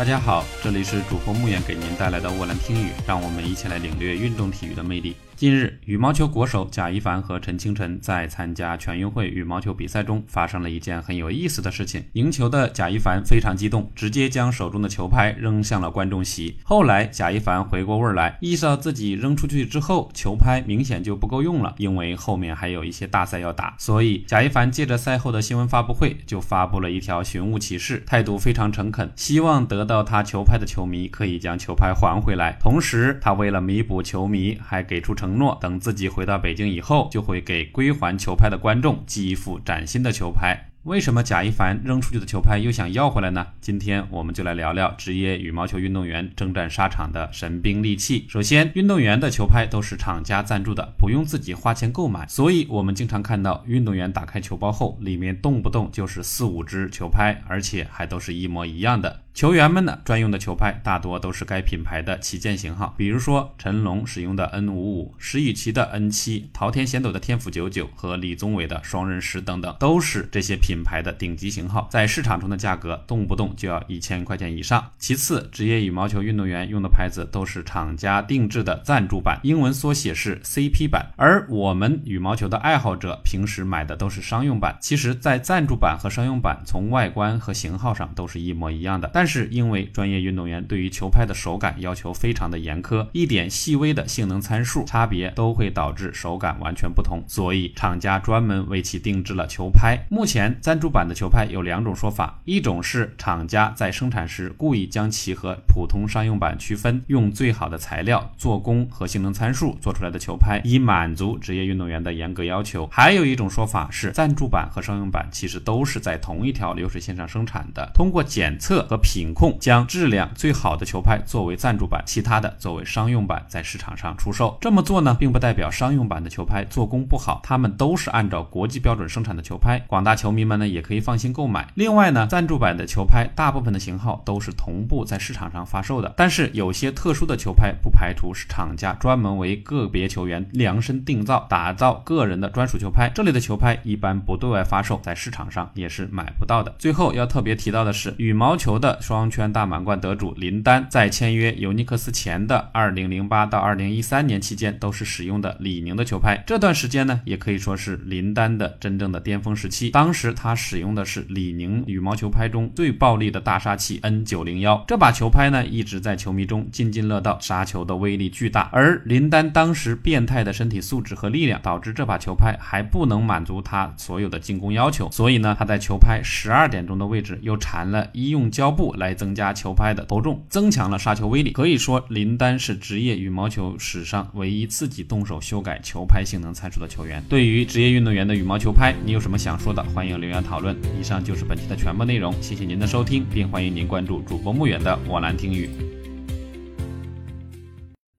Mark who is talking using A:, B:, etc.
A: 大家好，这里是主播木言给您带来的沃兰听雨，让我们一起来领略运动体育的魅力。近日，羽毛球国手贾一凡和陈清晨在参加全运会羽毛球比赛中发生了一件很有意思的事情。赢球的贾一凡非常激动，直接将手中的球拍扔向了观众席。后来，贾一凡回过味儿来，意识到自己扔出去之后，球拍明显就不够用了，因为后面还有一些大赛要打。所以，贾一凡借着赛后的新闻发布会，就发布了一条寻物启事，态度非常诚恳，希望得到他球拍的球迷可以将球拍还回来。同时，他为了弥补球迷，还给出成。承诺等自己回到北京以后，就会给归还球拍的观众寄一副崭新的球拍。为什么贾一凡扔出去的球拍又想要回来呢？今天我们就来聊聊职业羽毛球运动员征战沙场的神兵利器。首先，运动员的球拍都是厂家赞助的，不用自己花钱购买，所以我们经常看到运动员打开球包后，里面动不动就是四五支球拍，而且还都是一模一样的。球员们呢专用的球拍大多都是该品牌的旗舰型号，比如说陈龙使用的 N 五五、石宇奇的 N 七、桃田贤斗的天府九九和李宗伟的双刃十等等，都是这些品牌的顶级型号，在市场中的价格动不动就要一千块钱以上。其次，职业羽毛球运动员用的拍子都是厂家定制的赞助版，英文缩写是 CP 版，而我们羽毛球的爱好者平时买的都是商用版。其实，在赞助版和商用版从外观和型号上都是一模一样的，但但是因为专业运动员对于球拍的手感要求非常的严苛，一点细微的性能参数差别都会导致手感完全不同，所以厂家专门为其定制了球拍。目前赞助版的球拍有两种说法，一种是厂家在生产时故意将其和普通商用版区分，用最好的材料、做工和性能参数做出来的球拍，以满足职业运动员的严格要求。还有一种说法是，赞助版和商用版其实都是在同一条流水线上生产的，通过检测和品控。将质量最好的球拍作为赞助版，其他的作为商用版在市场上出售。这么做呢，并不代表商用版的球拍做工不好，他们都是按照国际标准生产的球拍，广大球迷们呢也可以放心购买。另外呢，赞助版的球拍大部分的型号都是同步在市场上发售的，但是有些特殊的球拍不排除是厂家专门为个别球员量身定造、打造个人的专属球拍。这类的球拍一般不对外发售，在市场上也是买不到的。最后要特别提到的是，羽毛球的双圈。大满贯得主林丹在签约尤尼克斯前的二零零八到二零一三年期间，都是使用的李宁的球拍。这段时间呢，也可以说是林丹的真正的巅峰时期。当时他使用的是李宁羽毛球拍中最暴力的大杀器 N 九零幺。这把球拍呢，一直在球迷中津津乐道，杀球的威力巨大。而林丹当时变态的身体素质和力量，导致这把球拍还不能满足他所有的进攻要求。所以呢，他在球拍十二点钟的位置又缠了医用胶布来增。加球拍的投重，增强了杀球威力。可以说，林丹是职业羽毛球史上唯一自己动手修改球拍性能参数的球员。对于职业运动员的羽毛球拍，你有什么想说的？欢迎留言讨论。以上就是本期的全部内容，谢谢您的收听，并欢迎您关注主播穆远的我兰听语。